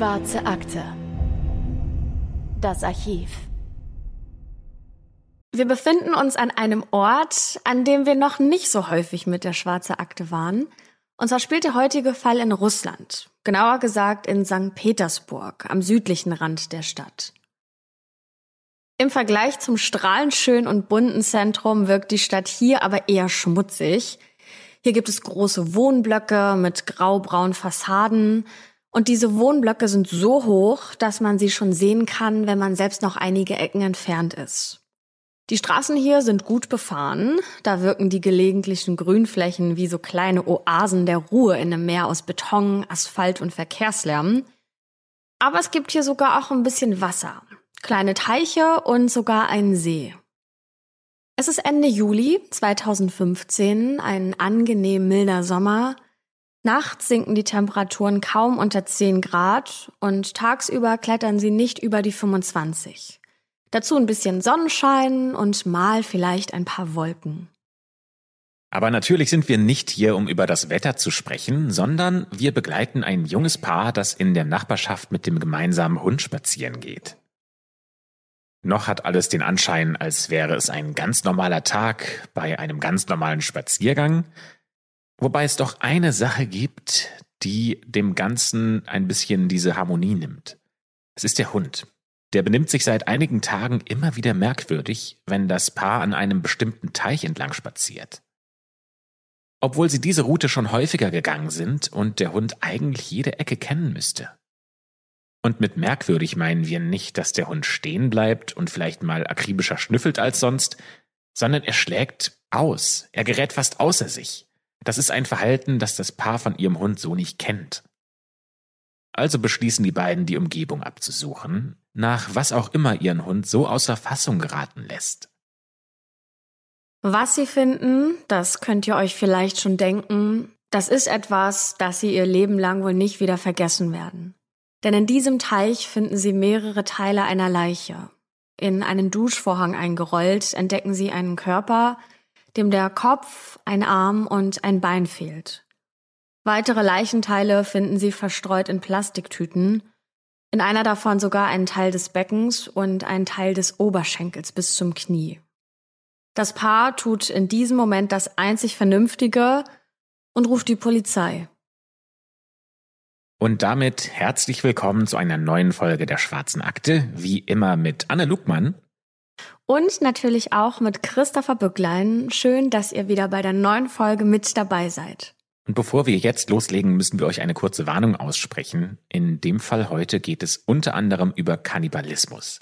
Schwarze Akte. Das Archiv. Wir befinden uns an einem Ort, an dem wir noch nicht so häufig mit der Schwarze Akte waren. Und zwar spielt der heutige Fall in Russland, genauer gesagt in St. Petersburg, am südlichen Rand der Stadt. Im Vergleich zum strahlend schön und bunten Zentrum wirkt die Stadt hier aber eher schmutzig. Hier gibt es große Wohnblöcke mit graubraunen Fassaden, und diese Wohnblöcke sind so hoch, dass man sie schon sehen kann, wenn man selbst noch einige Ecken entfernt ist. Die Straßen hier sind gut befahren, da wirken die gelegentlichen Grünflächen wie so kleine Oasen der Ruhe in einem Meer aus Beton, Asphalt und Verkehrslärm. Aber es gibt hier sogar auch ein bisschen Wasser, kleine Teiche und sogar einen See. Es ist Ende Juli 2015, ein angenehm milder Sommer, Nachts sinken die Temperaturen kaum unter 10 Grad und tagsüber klettern sie nicht über die 25. Dazu ein bisschen Sonnenschein und mal vielleicht ein paar Wolken. Aber natürlich sind wir nicht hier, um über das Wetter zu sprechen, sondern wir begleiten ein junges Paar, das in der Nachbarschaft mit dem gemeinsamen Hund spazieren geht. Noch hat alles den Anschein, als wäre es ein ganz normaler Tag bei einem ganz normalen Spaziergang, Wobei es doch eine Sache gibt, die dem Ganzen ein bisschen diese Harmonie nimmt. Es ist der Hund. Der benimmt sich seit einigen Tagen immer wieder merkwürdig, wenn das Paar an einem bestimmten Teich entlang spaziert. Obwohl sie diese Route schon häufiger gegangen sind und der Hund eigentlich jede Ecke kennen müsste. Und mit merkwürdig meinen wir nicht, dass der Hund stehen bleibt und vielleicht mal akribischer schnüffelt als sonst, sondern er schlägt aus, er gerät fast außer sich. Das ist ein Verhalten, das das Paar von ihrem Hund so nicht kennt. Also beschließen die beiden, die Umgebung abzusuchen, nach was auch immer ihren Hund so außer Fassung geraten lässt. Was sie finden, das könnt ihr euch vielleicht schon denken, das ist etwas, das sie ihr Leben lang wohl nicht wieder vergessen werden. Denn in diesem Teich finden sie mehrere Teile einer Leiche. In einen Duschvorhang eingerollt entdecken sie einen Körper, dem der Kopf, ein Arm und ein Bein fehlt. Weitere Leichenteile finden sie verstreut in Plastiktüten, in einer davon sogar einen Teil des Beckens und einen Teil des Oberschenkels bis zum Knie. Das Paar tut in diesem Moment das einzig Vernünftige und ruft die Polizei. Und damit herzlich willkommen zu einer neuen Folge der Schwarzen Akte, wie immer mit Anne Lugmann und natürlich auch mit Christopher Bücklein. Schön, dass ihr wieder bei der neuen Folge mit dabei seid. Und bevor wir jetzt loslegen, müssen wir euch eine kurze Warnung aussprechen. In dem Fall heute geht es unter anderem über Kannibalismus.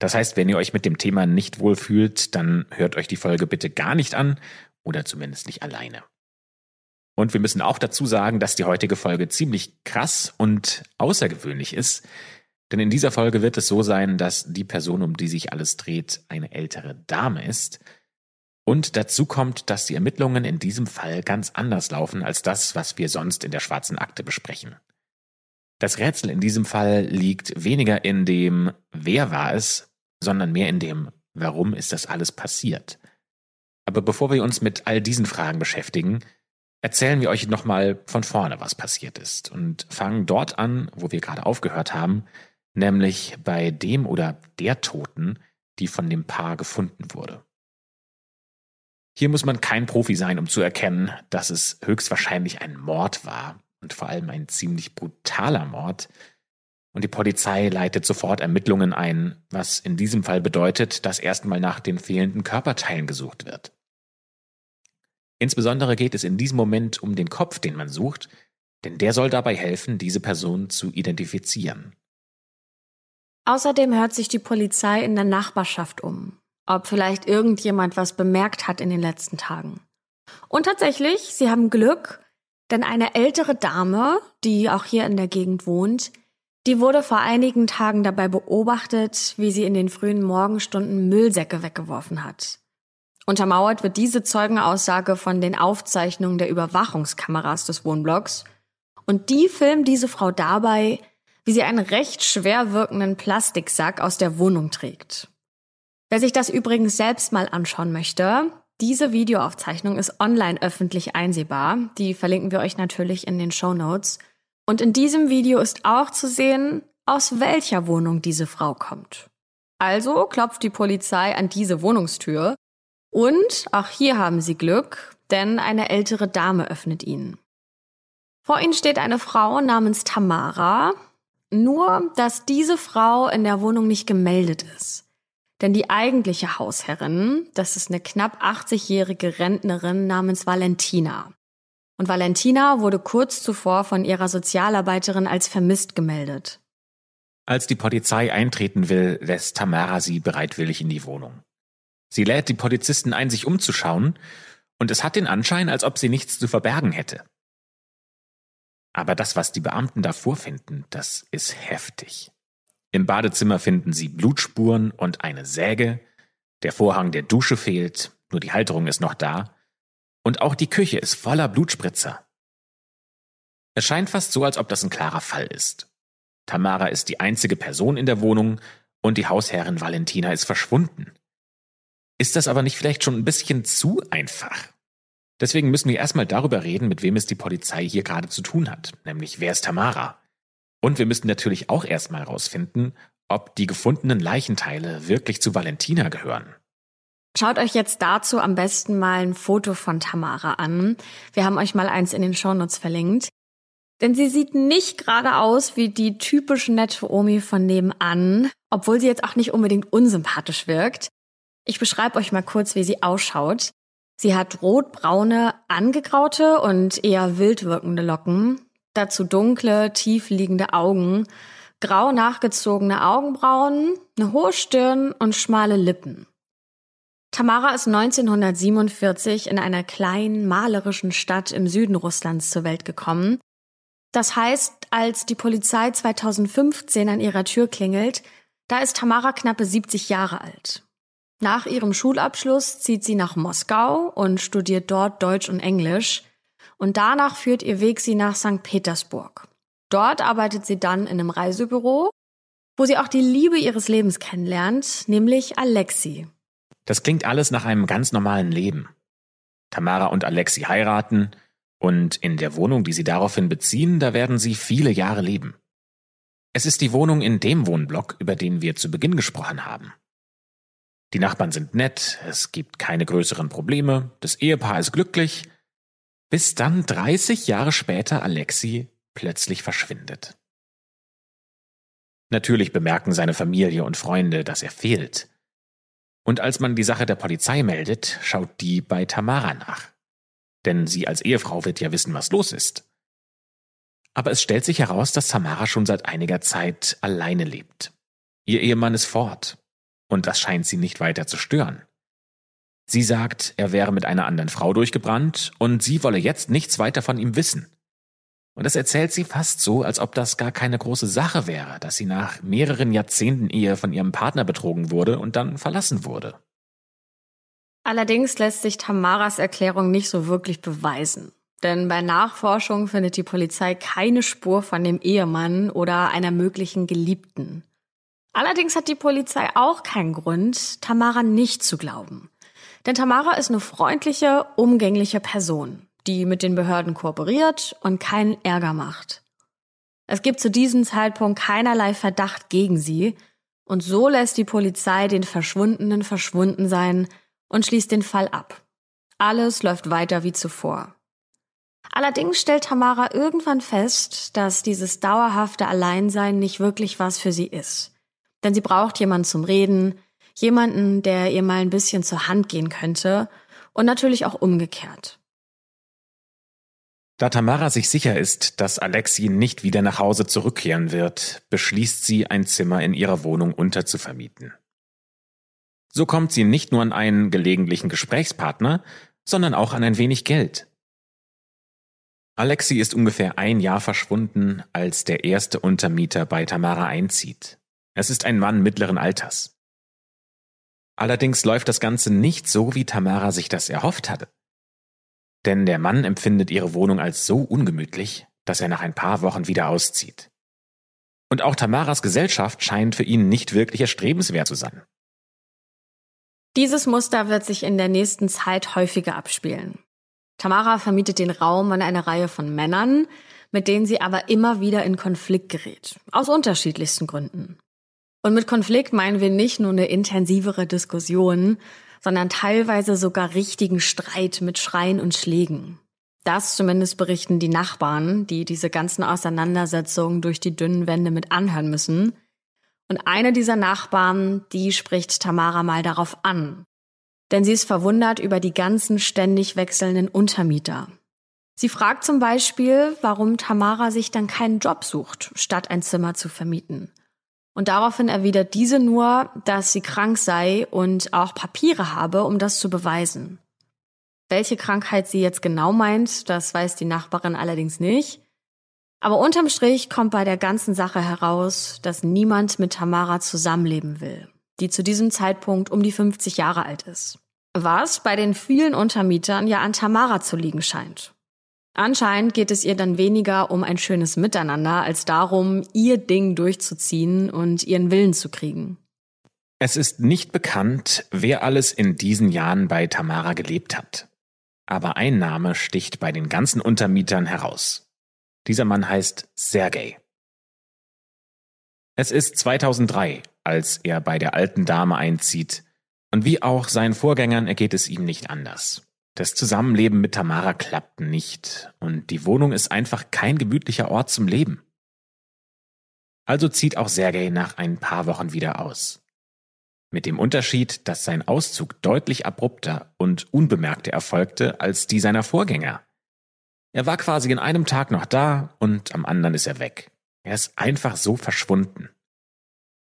Das heißt, wenn ihr euch mit dem Thema nicht wohlfühlt, dann hört euch die Folge bitte gar nicht an oder zumindest nicht alleine. Und wir müssen auch dazu sagen, dass die heutige Folge ziemlich krass und außergewöhnlich ist. Denn in dieser Folge wird es so sein, dass die Person, um die sich alles dreht, eine ältere Dame ist. Und dazu kommt, dass die Ermittlungen in diesem Fall ganz anders laufen als das, was wir sonst in der schwarzen Akte besprechen. Das Rätsel in diesem Fall liegt weniger in dem, wer war es, sondern mehr in dem, warum ist das alles passiert. Aber bevor wir uns mit all diesen Fragen beschäftigen, erzählen wir euch nochmal von vorne, was passiert ist und fangen dort an, wo wir gerade aufgehört haben, nämlich bei dem oder der Toten, die von dem Paar gefunden wurde. Hier muss man kein Profi sein, um zu erkennen, dass es höchstwahrscheinlich ein Mord war und vor allem ein ziemlich brutaler Mord. Und die Polizei leitet sofort Ermittlungen ein, was in diesem Fall bedeutet, dass erstmal nach den fehlenden Körperteilen gesucht wird. Insbesondere geht es in diesem Moment um den Kopf, den man sucht, denn der soll dabei helfen, diese Person zu identifizieren. Außerdem hört sich die Polizei in der Nachbarschaft um, ob vielleicht irgendjemand was bemerkt hat in den letzten Tagen. Und tatsächlich, sie haben Glück, denn eine ältere Dame, die auch hier in der Gegend wohnt, die wurde vor einigen Tagen dabei beobachtet, wie sie in den frühen Morgenstunden Müllsäcke weggeworfen hat. Untermauert wird diese Zeugenaussage von den Aufzeichnungen der Überwachungskameras des Wohnblocks. Und die filmen diese Frau dabei, wie sie einen recht schwer wirkenden Plastiksack aus der Wohnung trägt. Wer sich das übrigens selbst mal anschauen möchte, diese Videoaufzeichnung ist online öffentlich einsehbar. Die verlinken wir euch natürlich in den Show Notes. Und in diesem Video ist auch zu sehen, aus welcher Wohnung diese Frau kommt. Also klopft die Polizei an diese Wohnungstür und auch hier haben sie Glück, denn eine ältere Dame öffnet ihnen. Vor ihnen steht eine Frau namens Tamara, nur dass diese Frau in der Wohnung nicht gemeldet ist. Denn die eigentliche Hausherrin, das ist eine knapp 80-jährige Rentnerin namens Valentina. Und Valentina wurde kurz zuvor von ihrer Sozialarbeiterin als vermisst gemeldet. Als die Polizei eintreten will, lässt Tamara sie bereitwillig in die Wohnung. Sie lädt die Polizisten ein, sich umzuschauen, und es hat den Anschein, als ob sie nichts zu verbergen hätte. Aber das, was die Beamten da vorfinden, das ist heftig. Im Badezimmer finden sie Blutspuren und eine Säge, der Vorhang der Dusche fehlt, nur die Halterung ist noch da, und auch die Küche ist voller Blutspritzer. Es scheint fast so, als ob das ein klarer Fall ist. Tamara ist die einzige Person in der Wohnung und die Hausherrin Valentina ist verschwunden. Ist das aber nicht vielleicht schon ein bisschen zu einfach? Deswegen müssen wir erstmal darüber reden, mit wem es die Polizei hier gerade zu tun hat, nämlich wer ist Tamara? Und wir müssen natürlich auch erstmal herausfinden, ob die gefundenen Leichenteile wirklich zu Valentina gehören. Schaut euch jetzt dazu am besten mal ein Foto von Tamara an. Wir haben euch mal eins in den Shownotes verlinkt. Denn sie sieht nicht gerade aus wie die typisch nette Omi von nebenan, obwohl sie jetzt auch nicht unbedingt unsympathisch wirkt. Ich beschreibe euch mal kurz, wie sie ausschaut. Sie hat rotbraune, angegraute und eher wild wirkende Locken, dazu dunkle, tief liegende Augen, grau nachgezogene Augenbrauen, eine hohe Stirn und schmale Lippen. Tamara ist 1947 in einer kleinen malerischen Stadt im Süden Russlands zur Welt gekommen. Das heißt, als die Polizei 2015 an ihrer Tür klingelt, da ist Tamara knappe 70 Jahre alt. Nach ihrem Schulabschluss zieht sie nach Moskau und studiert dort Deutsch und Englisch. Und danach führt ihr Weg sie nach St. Petersburg. Dort arbeitet sie dann in einem Reisebüro, wo sie auch die Liebe ihres Lebens kennenlernt, nämlich Alexi. Das klingt alles nach einem ganz normalen Leben. Tamara und Alexi heiraten und in der Wohnung, die sie daraufhin beziehen, da werden sie viele Jahre leben. Es ist die Wohnung in dem Wohnblock, über den wir zu Beginn gesprochen haben. Die Nachbarn sind nett, es gibt keine größeren Probleme, das Ehepaar ist glücklich, bis dann 30 Jahre später Alexi plötzlich verschwindet. Natürlich bemerken seine Familie und Freunde, dass er fehlt. Und als man die Sache der Polizei meldet, schaut die bei Tamara nach. Denn sie als Ehefrau wird ja wissen, was los ist. Aber es stellt sich heraus, dass Tamara schon seit einiger Zeit alleine lebt. Ihr Ehemann ist fort. Und das scheint sie nicht weiter zu stören. Sie sagt, er wäre mit einer anderen Frau durchgebrannt und sie wolle jetzt nichts weiter von ihm wissen. Und das erzählt sie fast so, als ob das gar keine große Sache wäre, dass sie nach mehreren Jahrzehnten Ehe von ihrem Partner betrogen wurde und dann verlassen wurde. Allerdings lässt sich Tamaras Erklärung nicht so wirklich beweisen. Denn bei Nachforschung findet die Polizei keine Spur von dem Ehemann oder einer möglichen Geliebten. Allerdings hat die Polizei auch keinen Grund, Tamara nicht zu glauben. Denn Tamara ist eine freundliche, umgängliche Person die mit den Behörden kooperiert und keinen Ärger macht. Es gibt zu diesem Zeitpunkt keinerlei Verdacht gegen sie, und so lässt die Polizei den Verschwundenen verschwunden sein und schließt den Fall ab. Alles läuft weiter wie zuvor. Allerdings stellt Tamara irgendwann fest, dass dieses dauerhafte Alleinsein nicht wirklich was für sie ist. Denn sie braucht jemanden zum Reden, jemanden, der ihr mal ein bisschen zur Hand gehen könnte und natürlich auch umgekehrt. Da Tamara sich sicher ist, dass Alexi nicht wieder nach Hause zurückkehren wird, beschließt sie, ein Zimmer in ihrer Wohnung unterzuvermieten. So kommt sie nicht nur an einen gelegentlichen Gesprächspartner, sondern auch an ein wenig Geld. Alexi ist ungefähr ein Jahr verschwunden, als der erste Untermieter bei Tamara einzieht. Es ist ein Mann mittleren Alters. Allerdings läuft das Ganze nicht so, wie Tamara sich das erhofft hatte. Denn der Mann empfindet ihre Wohnung als so ungemütlich, dass er nach ein paar Wochen wieder auszieht. Und auch Tamaras Gesellschaft scheint für ihn nicht wirklich erstrebenswert zu sein. Dieses Muster wird sich in der nächsten Zeit häufiger abspielen. Tamara vermietet den Raum an eine Reihe von Männern, mit denen sie aber immer wieder in Konflikt gerät. Aus unterschiedlichsten Gründen. Und mit Konflikt meinen wir nicht nur eine intensivere Diskussion, sondern teilweise sogar richtigen Streit mit Schreien und Schlägen. Das zumindest berichten die Nachbarn, die diese ganzen Auseinandersetzungen durch die dünnen Wände mit anhören müssen. Und eine dieser Nachbarn, die spricht Tamara mal darauf an. Denn sie ist verwundert über die ganzen ständig wechselnden Untermieter. Sie fragt zum Beispiel, warum Tamara sich dann keinen Job sucht, statt ein Zimmer zu vermieten. Und daraufhin erwidert diese nur, dass sie krank sei und auch Papiere habe, um das zu beweisen. Welche Krankheit sie jetzt genau meint, das weiß die Nachbarin allerdings nicht. Aber unterm Strich kommt bei der ganzen Sache heraus, dass niemand mit Tamara zusammenleben will, die zu diesem Zeitpunkt um die 50 Jahre alt ist. Was bei den vielen Untermietern ja an Tamara zu liegen scheint. Anscheinend geht es ihr dann weniger um ein schönes Miteinander als darum, ihr Ding durchzuziehen und ihren Willen zu kriegen. Es ist nicht bekannt, wer alles in diesen Jahren bei Tamara gelebt hat. Aber ein Name sticht bei den ganzen Untermietern heraus. Dieser Mann heißt Sergei. Es ist 2003, als er bei der alten Dame einzieht, und wie auch seinen Vorgängern ergeht es ihm nicht anders. Das Zusammenleben mit Tamara klappt nicht und die Wohnung ist einfach kein gemütlicher Ort zum Leben. Also zieht auch Sergei nach ein paar Wochen wieder aus. Mit dem Unterschied, dass sein Auszug deutlich abrupter und unbemerkter erfolgte als die seiner Vorgänger. Er war quasi in einem Tag noch da und am anderen ist er weg. Er ist einfach so verschwunden.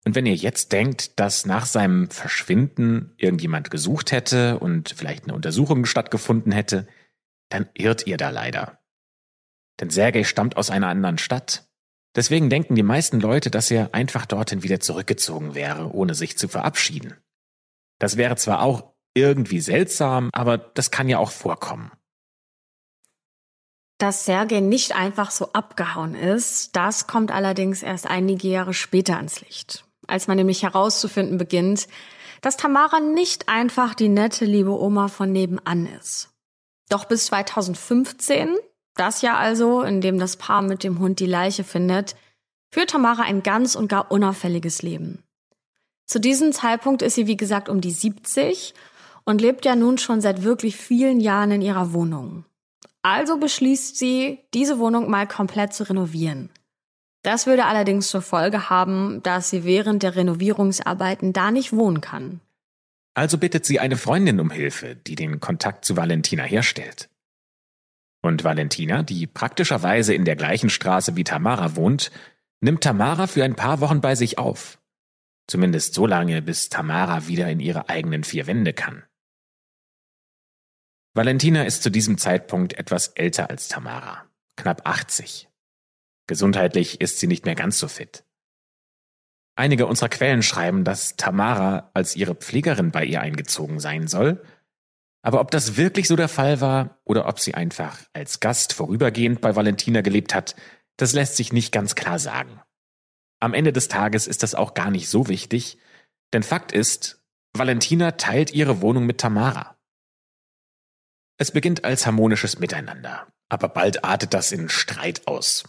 Und wenn ihr jetzt denkt, dass nach seinem Verschwinden irgendjemand gesucht hätte und vielleicht eine Untersuchung stattgefunden hätte, dann irrt ihr da leider. Denn Sergei stammt aus einer anderen Stadt. Deswegen denken die meisten Leute, dass er einfach dorthin wieder zurückgezogen wäre, ohne sich zu verabschieden. Das wäre zwar auch irgendwie seltsam, aber das kann ja auch vorkommen. Dass Sergei nicht einfach so abgehauen ist, das kommt allerdings erst einige Jahre später ans Licht als man nämlich herauszufinden beginnt, dass Tamara nicht einfach die nette liebe Oma von nebenan ist. Doch bis 2015, das Jahr also, in dem das Paar mit dem Hund die Leiche findet, führt Tamara ein ganz und gar unauffälliges Leben. Zu diesem Zeitpunkt ist sie, wie gesagt, um die 70 und lebt ja nun schon seit wirklich vielen Jahren in ihrer Wohnung. Also beschließt sie, diese Wohnung mal komplett zu renovieren. Das würde allerdings zur Folge haben, dass sie während der Renovierungsarbeiten da nicht wohnen kann. Also bittet sie eine Freundin um Hilfe, die den Kontakt zu Valentina herstellt. Und Valentina, die praktischerweise in der gleichen Straße wie Tamara wohnt, nimmt Tamara für ein paar Wochen bei sich auf. Zumindest so lange, bis Tamara wieder in ihre eigenen vier Wände kann. Valentina ist zu diesem Zeitpunkt etwas älter als Tamara, knapp 80. Gesundheitlich ist sie nicht mehr ganz so fit. Einige unserer Quellen schreiben, dass Tamara als ihre Pflegerin bei ihr eingezogen sein soll. Aber ob das wirklich so der Fall war oder ob sie einfach als Gast vorübergehend bei Valentina gelebt hat, das lässt sich nicht ganz klar sagen. Am Ende des Tages ist das auch gar nicht so wichtig, denn Fakt ist, Valentina teilt ihre Wohnung mit Tamara. Es beginnt als harmonisches Miteinander, aber bald artet das in Streit aus.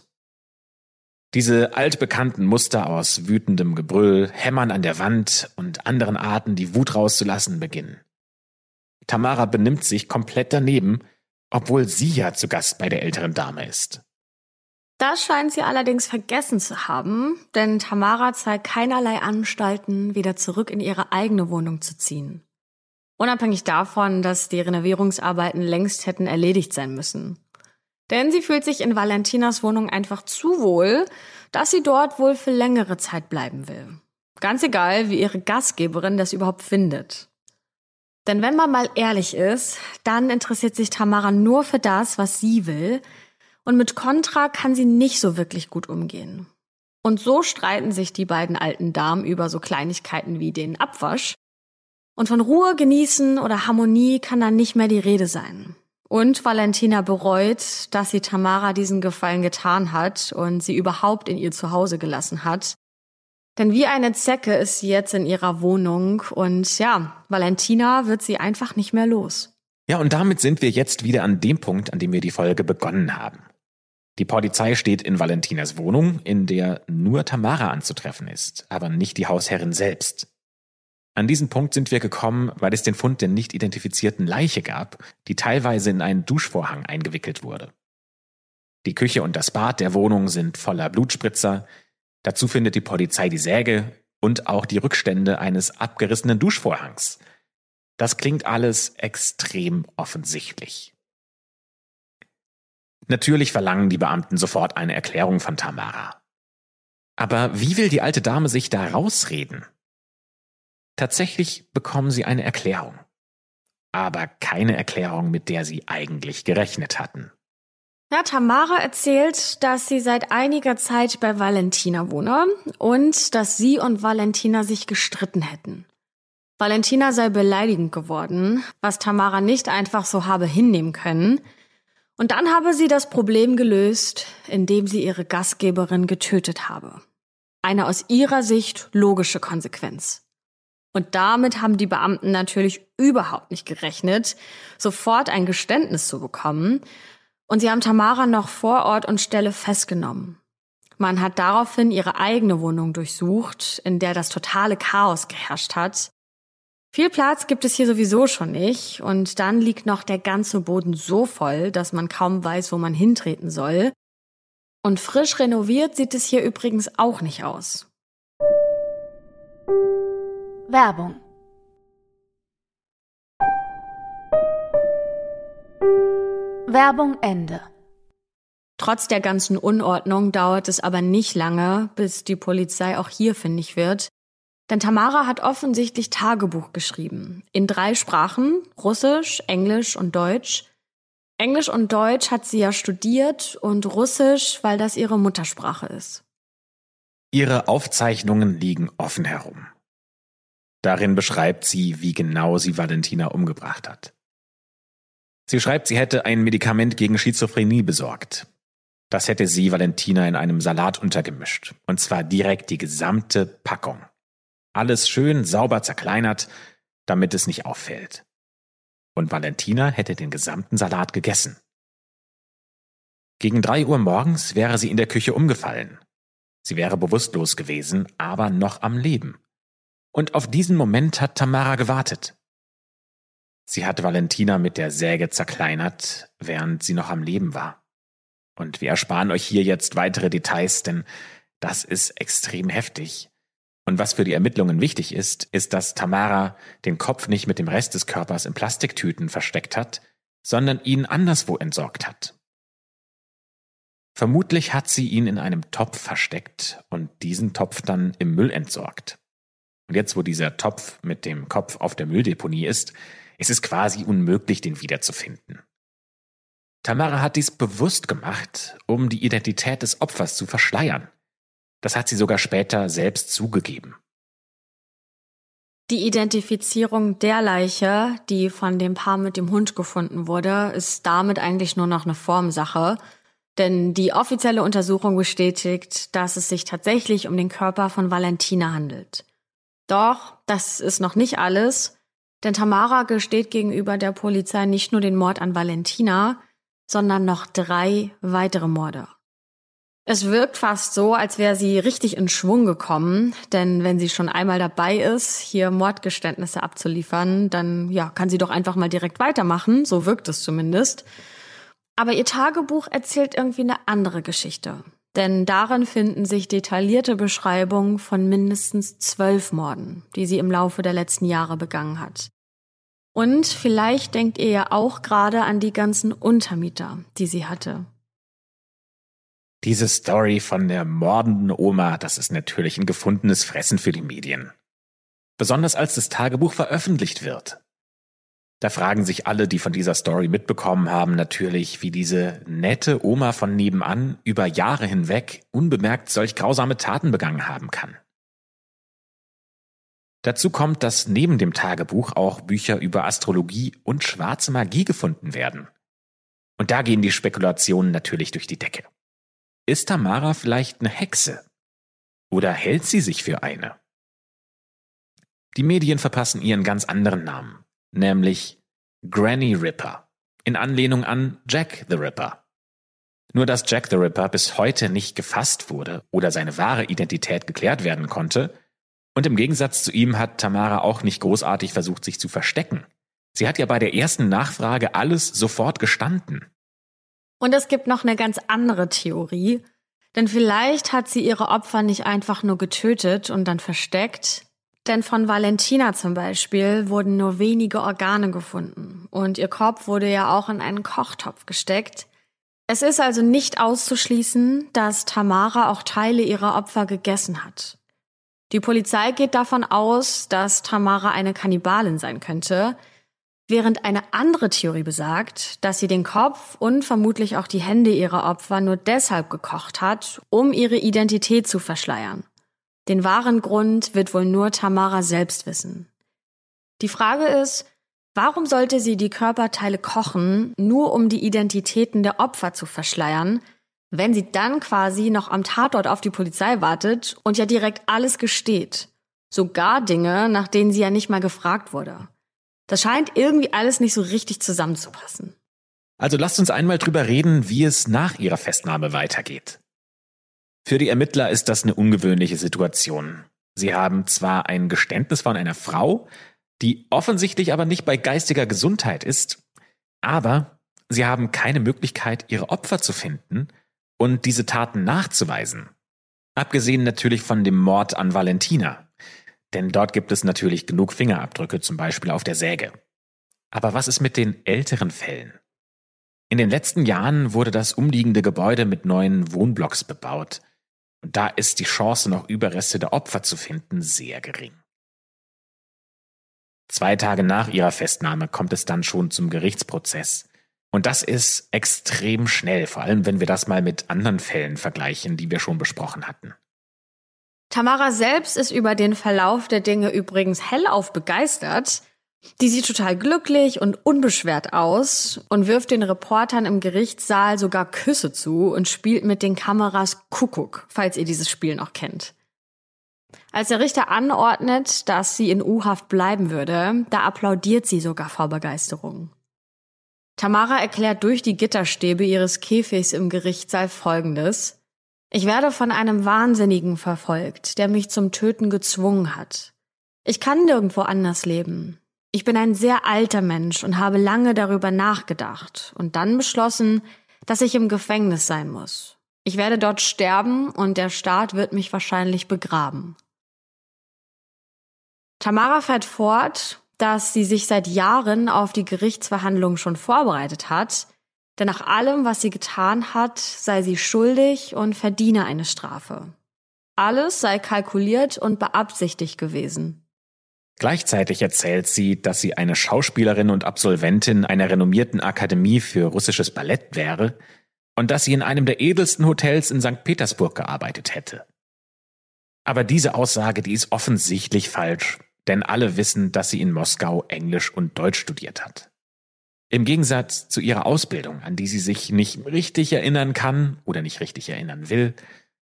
Diese altbekannten Muster aus wütendem Gebrüll, Hämmern an der Wand und anderen Arten, die Wut rauszulassen, beginnen. Tamara benimmt sich komplett daneben, obwohl sie ja zu Gast bei der älteren Dame ist. Das scheint sie allerdings vergessen zu haben, denn Tamara zeigt keinerlei Anstalten, wieder zurück in ihre eigene Wohnung zu ziehen. Unabhängig davon, dass die Renovierungsarbeiten längst hätten erledigt sein müssen. Denn sie fühlt sich in Valentinas Wohnung einfach zu wohl, dass sie dort wohl für längere Zeit bleiben will. Ganz egal, wie ihre Gastgeberin das überhaupt findet. Denn wenn man mal ehrlich ist, dann interessiert sich Tamara nur für das, was sie will, und mit Contra kann sie nicht so wirklich gut umgehen. Und so streiten sich die beiden alten Damen über so Kleinigkeiten wie den Abwasch. Und von Ruhe genießen oder Harmonie kann dann nicht mehr die Rede sein. Und Valentina bereut, dass sie Tamara diesen Gefallen getan hat und sie überhaupt in ihr Zuhause gelassen hat. Denn wie eine Zecke ist sie jetzt in ihrer Wohnung und ja, Valentina wird sie einfach nicht mehr los. Ja, und damit sind wir jetzt wieder an dem Punkt, an dem wir die Folge begonnen haben. Die Polizei steht in Valentinas Wohnung, in der nur Tamara anzutreffen ist, aber nicht die Hausherrin selbst. An diesen Punkt sind wir gekommen, weil es den Fund der nicht identifizierten Leiche gab, die teilweise in einen Duschvorhang eingewickelt wurde. Die Küche und das Bad der Wohnung sind voller Blutspritzer. Dazu findet die Polizei die Säge und auch die Rückstände eines abgerissenen Duschvorhangs. Das klingt alles extrem offensichtlich. Natürlich verlangen die Beamten sofort eine Erklärung von Tamara. Aber wie will die alte Dame sich da rausreden? Tatsächlich bekommen sie eine Erklärung. Aber keine Erklärung, mit der sie eigentlich gerechnet hatten. Ja, Tamara erzählt, dass sie seit einiger Zeit bei Valentina wohne und dass sie und Valentina sich gestritten hätten. Valentina sei beleidigend geworden, was Tamara nicht einfach so habe hinnehmen können. Und dann habe sie das Problem gelöst, indem sie ihre Gastgeberin getötet habe. Eine aus ihrer Sicht logische Konsequenz. Und damit haben die Beamten natürlich überhaupt nicht gerechnet, sofort ein Geständnis zu bekommen. Und sie haben Tamara noch vor Ort und Stelle festgenommen. Man hat daraufhin ihre eigene Wohnung durchsucht, in der das totale Chaos geherrscht hat. Viel Platz gibt es hier sowieso schon nicht und dann liegt noch der ganze Boden so voll, dass man kaum weiß, wo man hintreten soll. Und frisch renoviert sieht es hier übrigens auch nicht aus. Werbung Werbung Ende. Trotz der ganzen Unordnung dauert es aber nicht lange, bis die Polizei auch hier findig wird. Denn Tamara hat offensichtlich Tagebuch geschrieben. In drei Sprachen, Russisch, Englisch und Deutsch. Englisch und Deutsch hat sie ja studiert und Russisch, weil das ihre Muttersprache ist. Ihre Aufzeichnungen liegen offen herum. Darin beschreibt sie, wie genau sie Valentina umgebracht hat. Sie schreibt, sie hätte ein Medikament gegen Schizophrenie besorgt. Das hätte sie Valentina in einem Salat untergemischt. Und zwar direkt die gesamte Packung. Alles schön sauber zerkleinert, damit es nicht auffällt. Und Valentina hätte den gesamten Salat gegessen. Gegen drei Uhr morgens wäre sie in der Küche umgefallen. Sie wäre bewusstlos gewesen, aber noch am Leben. Und auf diesen Moment hat Tamara gewartet. Sie hat Valentina mit der Säge zerkleinert, während sie noch am Leben war. Und wir ersparen euch hier jetzt weitere Details, denn das ist extrem heftig. Und was für die Ermittlungen wichtig ist, ist, dass Tamara den Kopf nicht mit dem Rest des Körpers in Plastiktüten versteckt hat, sondern ihn anderswo entsorgt hat. Vermutlich hat sie ihn in einem Topf versteckt und diesen Topf dann im Müll entsorgt. Und jetzt, wo dieser Topf mit dem Kopf auf der Mülldeponie ist, ist es quasi unmöglich, den wiederzufinden. Tamara hat dies bewusst gemacht, um die Identität des Opfers zu verschleiern. Das hat sie sogar später selbst zugegeben. Die Identifizierung der Leiche, die von dem Paar mit dem Hund gefunden wurde, ist damit eigentlich nur noch eine Formsache. Denn die offizielle Untersuchung bestätigt, dass es sich tatsächlich um den Körper von Valentina handelt. Doch, das ist noch nicht alles, denn Tamara gesteht gegenüber der Polizei nicht nur den Mord an Valentina, sondern noch drei weitere Morde. Es wirkt fast so, als wäre sie richtig in Schwung gekommen, denn wenn sie schon einmal dabei ist, hier Mordgeständnisse abzuliefern, dann ja, kann sie doch einfach mal direkt weitermachen, so wirkt es zumindest. Aber ihr Tagebuch erzählt irgendwie eine andere Geschichte. Denn darin finden sich detaillierte Beschreibungen von mindestens zwölf Morden, die sie im Laufe der letzten Jahre begangen hat. Und vielleicht denkt ihr ja auch gerade an die ganzen Untermieter, die sie hatte. Diese Story von der mordenden Oma, das ist natürlich ein gefundenes Fressen für die Medien. Besonders als das Tagebuch veröffentlicht wird. Da fragen sich alle, die von dieser Story mitbekommen haben, natürlich, wie diese nette Oma von nebenan über Jahre hinweg unbemerkt solch grausame Taten begangen haben kann. Dazu kommt, dass neben dem Tagebuch auch Bücher über Astrologie und schwarze Magie gefunden werden. Und da gehen die Spekulationen natürlich durch die Decke. Ist Tamara vielleicht eine Hexe? Oder hält sie sich für eine? Die Medien verpassen ihren ganz anderen Namen nämlich Granny Ripper, in Anlehnung an Jack the Ripper. Nur dass Jack the Ripper bis heute nicht gefasst wurde oder seine wahre Identität geklärt werden konnte. Und im Gegensatz zu ihm hat Tamara auch nicht großartig versucht, sich zu verstecken. Sie hat ja bei der ersten Nachfrage alles sofort gestanden. Und es gibt noch eine ganz andere Theorie. Denn vielleicht hat sie ihre Opfer nicht einfach nur getötet und dann versteckt. Denn von Valentina zum Beispiel wurden nur wenige Organe gefunden. Und ihr Kopf wurde ja auch in einen Kochtopf gesteckt. Es ist also nicht auszuschließen, dass Tamara auch Teile ihrer Opfer gegessen hat. Die Polizei geht davon aus, dass Tamara eine Kannibalin sein könnte, während eine andere Theorie besagt, dass sie den Kopf und vermutlich auch die Hände ihrer Opfer nur deshalb gekocht hat, um ihre Identität zu verschleiern. Den wahren Grund wird wohl nur Tamara selbst wissen. Die Frage ist, warum sollte sie die Körperteile kochen, nur um die Identitäten der Opfer zu verschleiern, wenn sie dann quasi noch am Tatort auf die Polizei wartet und ja direkt alles gesteht? Sogar Dinge, nach denen sie ja nicht mal gefragt wurde. Das scheint irgendwie alles nicht so richtig zusammenzupassen. Also lasst uns einmal drüber reden, wie es nach ihrer Festnahme weitergeht. Für die Ermittler ist das eine ungewöhnliche Situation. Sie haben zwar ein Geständnis von einer Frau, die offensichtlich aber nicht bei geistiger Gesundheit ist, aber sie haben keine Möglichkeit, ihre Opfer zu finden und diese Taten nachzuweisen. Abgesehen natürlich von dem Mord an Valentina. Denn dort gibt es natürlich genug Fingerabdrücke, zum Beispiel auf der Säge. Aber was ist mit den älteren Fällen? In den letzten Jahren wurde das umliegende Gebäude mit neuen Wohnblocks bebaut. Und da ist die Chance, noch Überreste der Opfer zu finden, sehr gering. Zwei Tage nach ihrer Festnahme kommt es dann schon zum Gerichtsprozess. Und das ist extrem schnell, vor allem wenn wir das mal mit anderen Fällen vergleichen, die wir schon besprochen hatten. Tamara selbst ist über den Verlauf der Dinge übrigens hellauf begeistert. Die sieht total glücklich und unbeschwert aus und wirft den Reportern im Gerichtssaal sogar Küsse zu und spielt mit den Kameras Kuckuck, falls ihr dieses Spiel noch kennt. Als der Richter anordnet, dass sie in U-Haft bleiben würde, da applaudiert sie sogar vor Begeisterung. Tamara erklärt durch die Gitterstäbe ihres Käfigs im Gerichtssaal Folgendes. Ich werde von einem Wahnsinnigen verfolgt, der mich zum Töten gezwungen hat. Ich kann nirgendwo anders leben. Ich bin ein sehr alter Mensch und habe lange darüber nachgedacht und dann beschlossen, dass ich im Gefängnis sein muss. Ich werde dort sterben und der Staat wird mich wahrscheinlich begraben. Tamara fährt fort, dass sie sich seit Jahren auf die Gerichtsverhandlung schon vorbereitet hat, denn nach allem, was sie getan hat, sei sie schuldig und verdiene eine Strafe. Alles sei kalkuliert und beabsichtigt gewesen. Gleichzeitig erzählt sie, dass sie eine Schauspielerin und Absolventin einer renommierten Akademie für russisches Ballett wäre und dass sie in einem der edelsten Hotels in St. Petersburg gearbeitet hätte. Aber diese Aussage, die ist offensichtlich falsch, denn alle wissen, dass sie in Moskau Englisch und Deutsch studiert hat. Im Gegensatz zu ihrer Ausbildung, an die sie sich nicht richtig erinnern kann oder nicht richtig erinnern will,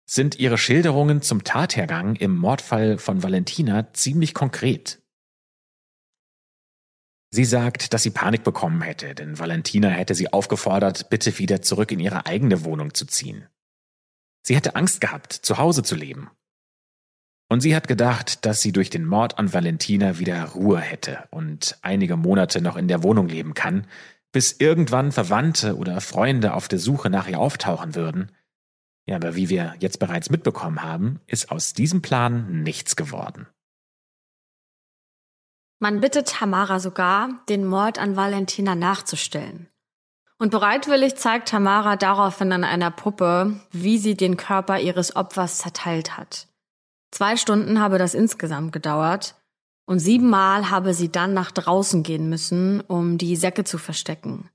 sind ihre Schilderungen zum Tathergang im Mordfall von Valentina ziemlich konkret. Sie sagt, dass sie Panik bekommen hätte, denn Valentina hätte sie aufgefordert, bitte wieder zurück in ihre eigene Wohnung zu ziehen. Sie hätte Angst gehabt, zu Hause zu leben und sie hat gedacht, dass sie durch den Mord an Valentina wieder Ruhe hätte und einige Monate noch in der Wohnung leben kann, bis irgendwann Verwandte oder Freunde auf der Suche nach ihr auftauchen würden. Ja, aber wie wir jetzt bereits mitbekommen haben, ist aus diesem Plan nichts geworden. Man bittet Tamara sogar, den Mord an Valentina nachzustellen. Und bereitwillig zeigt Tamara daraufhin an einer Puppe, wie sie den Körper ihres Opfers zerteilt hat. Zwei Stunden habe das insgesamt gedauert und siebenmal habe sie dann nach draußen gehen müssen, um die Säcke zu verstecken.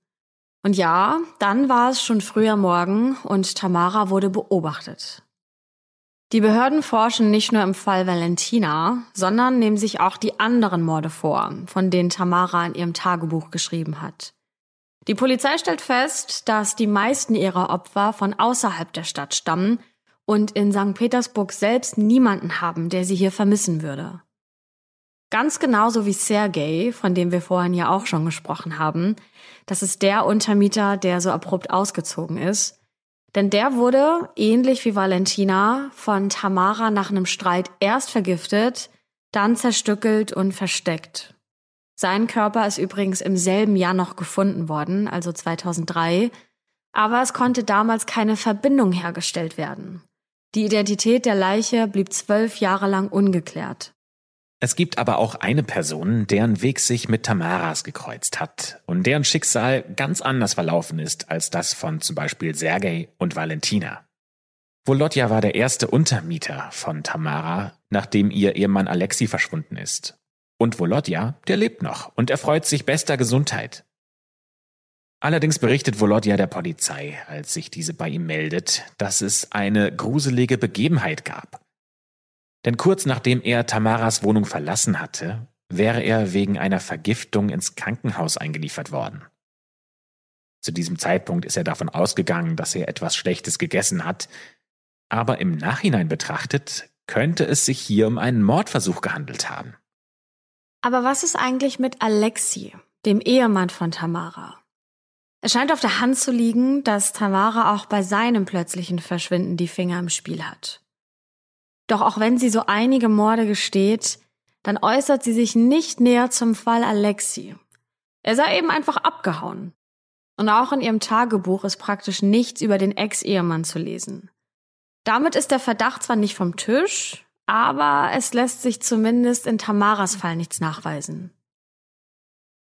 Und ja, dann war es schon früher Morgen und Tamara wurde beobachtet. Die Behörden forschen nicht nur im Fall Valentina, sondern nehmen sich auch die anderen Morde vor, von denen Tamara in ihrem Tagebuch geschrieben hat. Die Polizei stellt fest, dass die meisten ihrer Opfer von außerhalb der Stadt stammen und in St. Petersburg selbst niemanden haben, der sie hier vermissen würde. Ganz genauso wie Sergei, von dem wir vorhin ja auch schon gesprochen haben. Das ist der Untermieter, der so abrupt ausgezogen ist. Denn der wurde, ähnlich wie Valentina, von Tamara nach einem Streit erst vergiftet, dann zerstückelt und versteckt. Sein Körper ist übrigens im selben Jahr noch gefunden worden, also 2003, aber es konnte damals keine Verbindung hergestellt werden. Die Identität der Leiche blieb zwölf Jahre lang ungeklärt. Es gibt aber auch eine Person, deren Weg sich mit Tamaras gekreuzt hat und deren Schicksal ganz anders verlaufen ist als das von zum Beispiel Sergei und Valentina. Volodja war der erste Untermieter von Tamara, nachdem ihr Ehemann Alexi verschwunden ist. Und Volodja, der lebt noch und erfreut sich bester Gesundheit. Allerdings berichtet Volodja der Polizei, als sich diese bei ihm meldet, dass es eine gruselige Begebenheit gab. Denn kurz nachdem er Tamaras Wohnung verlassen hatte, wäre er wegen einer Vergiftung ins Krankenhaus eingeliefert worden. Zu diesem Zeitpunkt ist er davon ausgegangen, dass er etwas Schlechtes gegessen hat, aber im Nachhinein betrachtet könnte es sich hier um einen Mordversuch gehandelt haben. Aber was ist eigentlich mit Alexi, dem Ehemann von Tamara? Es scheint auf der Hand zu liegen, dass Tamara auch bei seinem plötzlichen Verschwinden die Finger im Spiel hat. Doch auch wenn sie so einige Morde gesteht, dann äußert sie sich nicht näher zum Fall Alexi. Er sei eben einfach abgehauen. Und auch in ihrem Tagebuch ist praktisch nichts über den Ex-Ehemann zu lesen. Damit ist der Verdacht zwar nicht vom Tisch, aber es lässt sich zumindest in Tamaras Fall nichts nachweisen.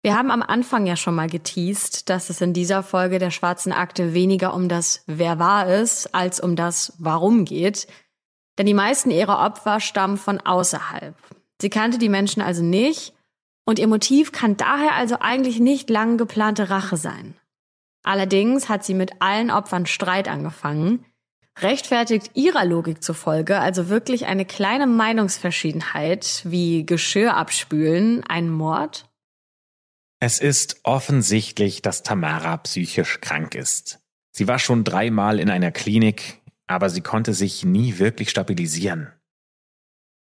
Wir haben am Anfang ja schon mal geteased, dass es in dieser Folge der schwarzen Akte weniger um das Wer war es als um das Warum geht. Denn die meisten ihrer Opfer stammen von außerhalb. Sie kannte die Menschen also nicht und ihr Motiv kann daher also eigentlich nicht lang geplante Rache sein. Allerdings hat sie mit allen Opfern Streit angefangen, rechtfertigt ihrer Logik zufolge also wirklich eine kleine Meinungsverschiedenheit wie Geschirr abspülen einen Mord? Es ist offensichtlich, dass Tamara psychisch krank ist. Sie war schon dreimal in einer Klinik, aber sie konnte sich nie wirklich stabilisieren.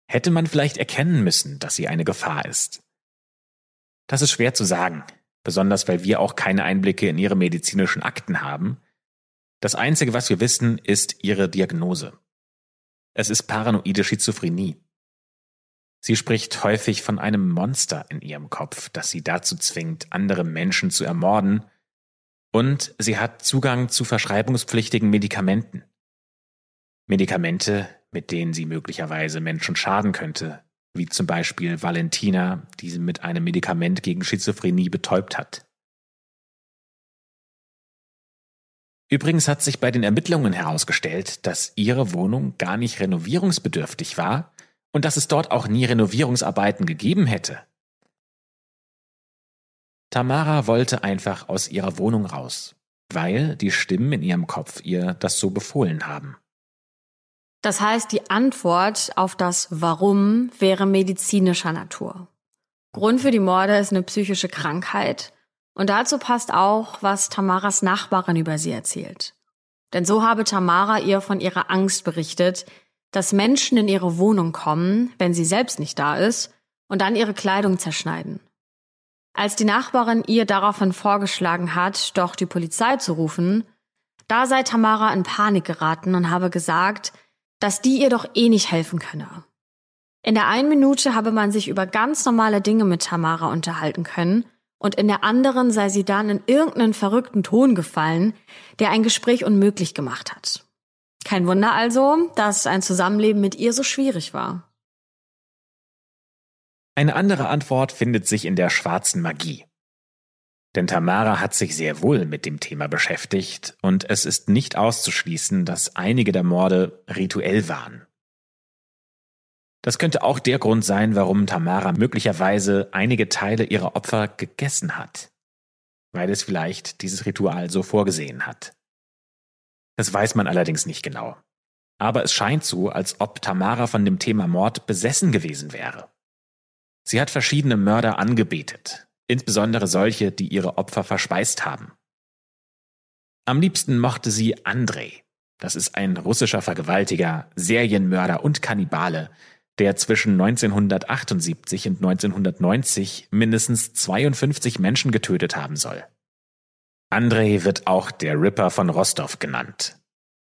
Hätte man vielleicht erkennen müssen, dass sie eine Gefahr ist? Das ist schwer zu sagen, besonders weil wir auch keine Einblicke in ihre medizinischen Akten haben. Das Einzige, was wir wissen, ist ihre Diagnose. Es ist paranoide Schizophrenie. Sie spricht häufig von einem Monster in ihrem Kopf, das sie dazu zwingt, andere Menschen zu ermorden, und sie hat Zugang zu verschreibungspflichtigen Medikamenten. Medikamente, mit denen sie möglicherweise Menschen schaden könnte, wie zum Beispiel Valentina, die sie mit einem Medikament gegen Schizophrenie betäubt hat. Übrigens hat sich bei den Ermittlungen herausgestellt, dass ihre Wohnung gar nicht renovierungsbedürftig war, und dass es dort auch nie Renovierungsarbeiten gegeben hätte. Tamara wollte einfach aus ihrer Wohnung raus, weil die Stimmen in ihrem Kopf ihr das so befohlen haben. Das heißt, die Antwort auf das Warum wäre medizinischer Natur. Grund für die Morde ist eine psychische Krankheit. Und dazu passt auch, was Tamaras Nachbarin über sie erzählt. Denn so habe Tamara ihr von ihrer Angst berichtet, dass Menschen in ihre Wohnung kommen, wenn sie selbst nicht da ist, und dann ihre Kleidung zerschneiden. Als die Nachbarin ihr daraufhin vorgeschlagen hat, doch die Polizei zu rufen, da sei Tamara in Panik geraten und habe gesagt, dass die ihr doch eh nicht helfen könne. In der einen Minute habe man sich über ganz normale Dinge mit Tamara unterhalten können und in der anderen sei sie dann in irgendeinen verrückten Ton gefallen, der ein Gespräch unmöglich gemacht hat. Kein Wunder also, dass ein Zusammenleben mit ihr so schwierig war. Eine andere Antwort findet sich in der schwarzen Magie. Denn Tamara hat sich sehr wohl mit dem Thema beschäftigt und es ist nicht auszuschließen, dass einige der Morde rituell waren. Das könnte auch der Grund sein, warum Tamara möglicherweise einige Teile ihrer Opfer gegessen hat, weil es vielleicht dieses Ritual so vorgesehen hat. Das weiß man allerdings nicht genau. Aber es scheint so, als ob Tamara von dem Thema Mord besessen gewesen wäre. Sie hat verschiedene Mörder angebetet, insbesondere solche, die ihre Opfer verspeist haben. Am liebsten mochte sie Andrei. Das ist ein russischer Vergewaltiger, Serienmörder und Kannibale, der zwischen 1978 und 1990 mindestens 52 Menschen getötet haben soll. Andrei wird auch der Ripper von Rostov genannt.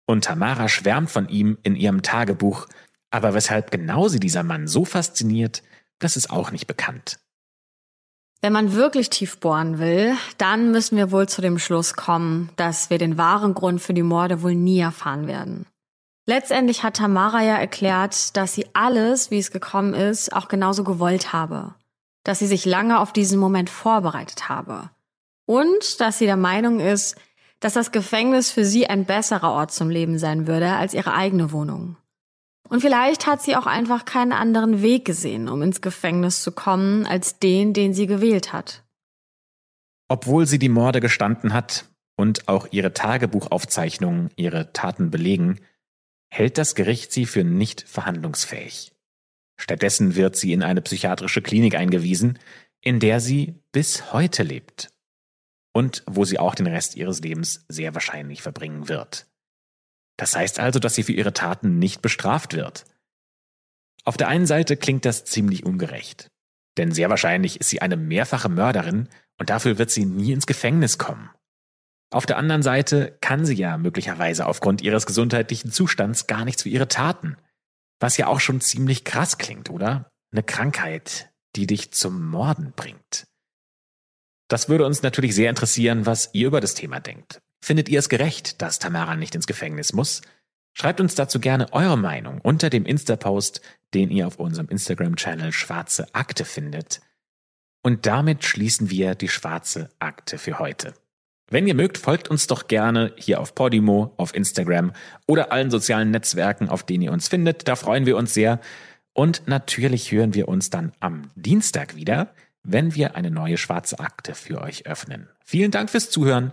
Und Tamara schwärmt von ihm in ihrem Tagebuch, aber weshalb genau sie dieser Mann so fasziniert, das ist auch nicht bekannt. Wenn man wirklich tief bohren will, dann müssen wir wohl zu dem Schluss kommen, dass wir den wahren Grund für die Morde wohl nie erfahren werden. Letztendlich hat Tamara ja erklärt, dass sie alles, wie es gekommen ist, auch genauso gewollt habe. Dass sie sich lange auf diesen Moment vorbereitet habe. Und dass sie der Meinung ist, dass das Gefängnis für sie ein besserer Ort zum Leben sein würde als ihre eigene Wohnung. Und vielleicht hat sie auch einfach keinen anderen Weg gesehen, um ins Gefängnis zu kommen, als den, den sie gewählt hat. Obwohl sie die Morde gestanden hat und auch ihre Tagebuchaufzeichnungen ihre Taten belegen, hält das Gericht sie für nicht verhandlungsfähig. Stattdessen wird sie in eine psychiatrische Klinik eingewiesen, in der sie bis heute lebt und wo sie auch den Rest ihres Lebens sehr wahrscheinlich verbringen wird. Das heißt also, dass sie für ihre Taten nicht bestraft wird. Auf der einen Seite klingt das ziemlich ungerecht, denn sehr wahrscheinlich ist sie eine mehrfache Mörderin und dafür wird sie nie ins Gefängnis kommen. Auf der anderen Seite kann sie ja möglicherweise aufgrund ihres gesundheitlichen Zustands gar nichts für ihre Taten. Was ja auch schon ziemlich krass klingt, oder? Eine Krankheit, die dich zum Morden bringt. Das würde uns natürlich sehr interessieren, was ihr über das Thema denkt. Findet ihr es gerecht, dass Tamara nicht ins Gefängnis muss? Schreibt uns dazu gerne eure Meinung unter dem Insta-Post, den ihr auf unserem Instagram-Channel Schwarze Akte findet. Und damit schließen wir die Schwarze Akte für heute. Wenn ihr mögt, folgt uns doch gerne hier auf Podimo, auf Instagram oder allen sozialen Netzwerken, auf denen ihr uns findet. Da freuen wir uns sehr. Und natürlich hören wir uns dann am Dienstag wieder, wenn wir eine neue schwarze Akte für euch öffnen. Vielen Dank fürs Zuhören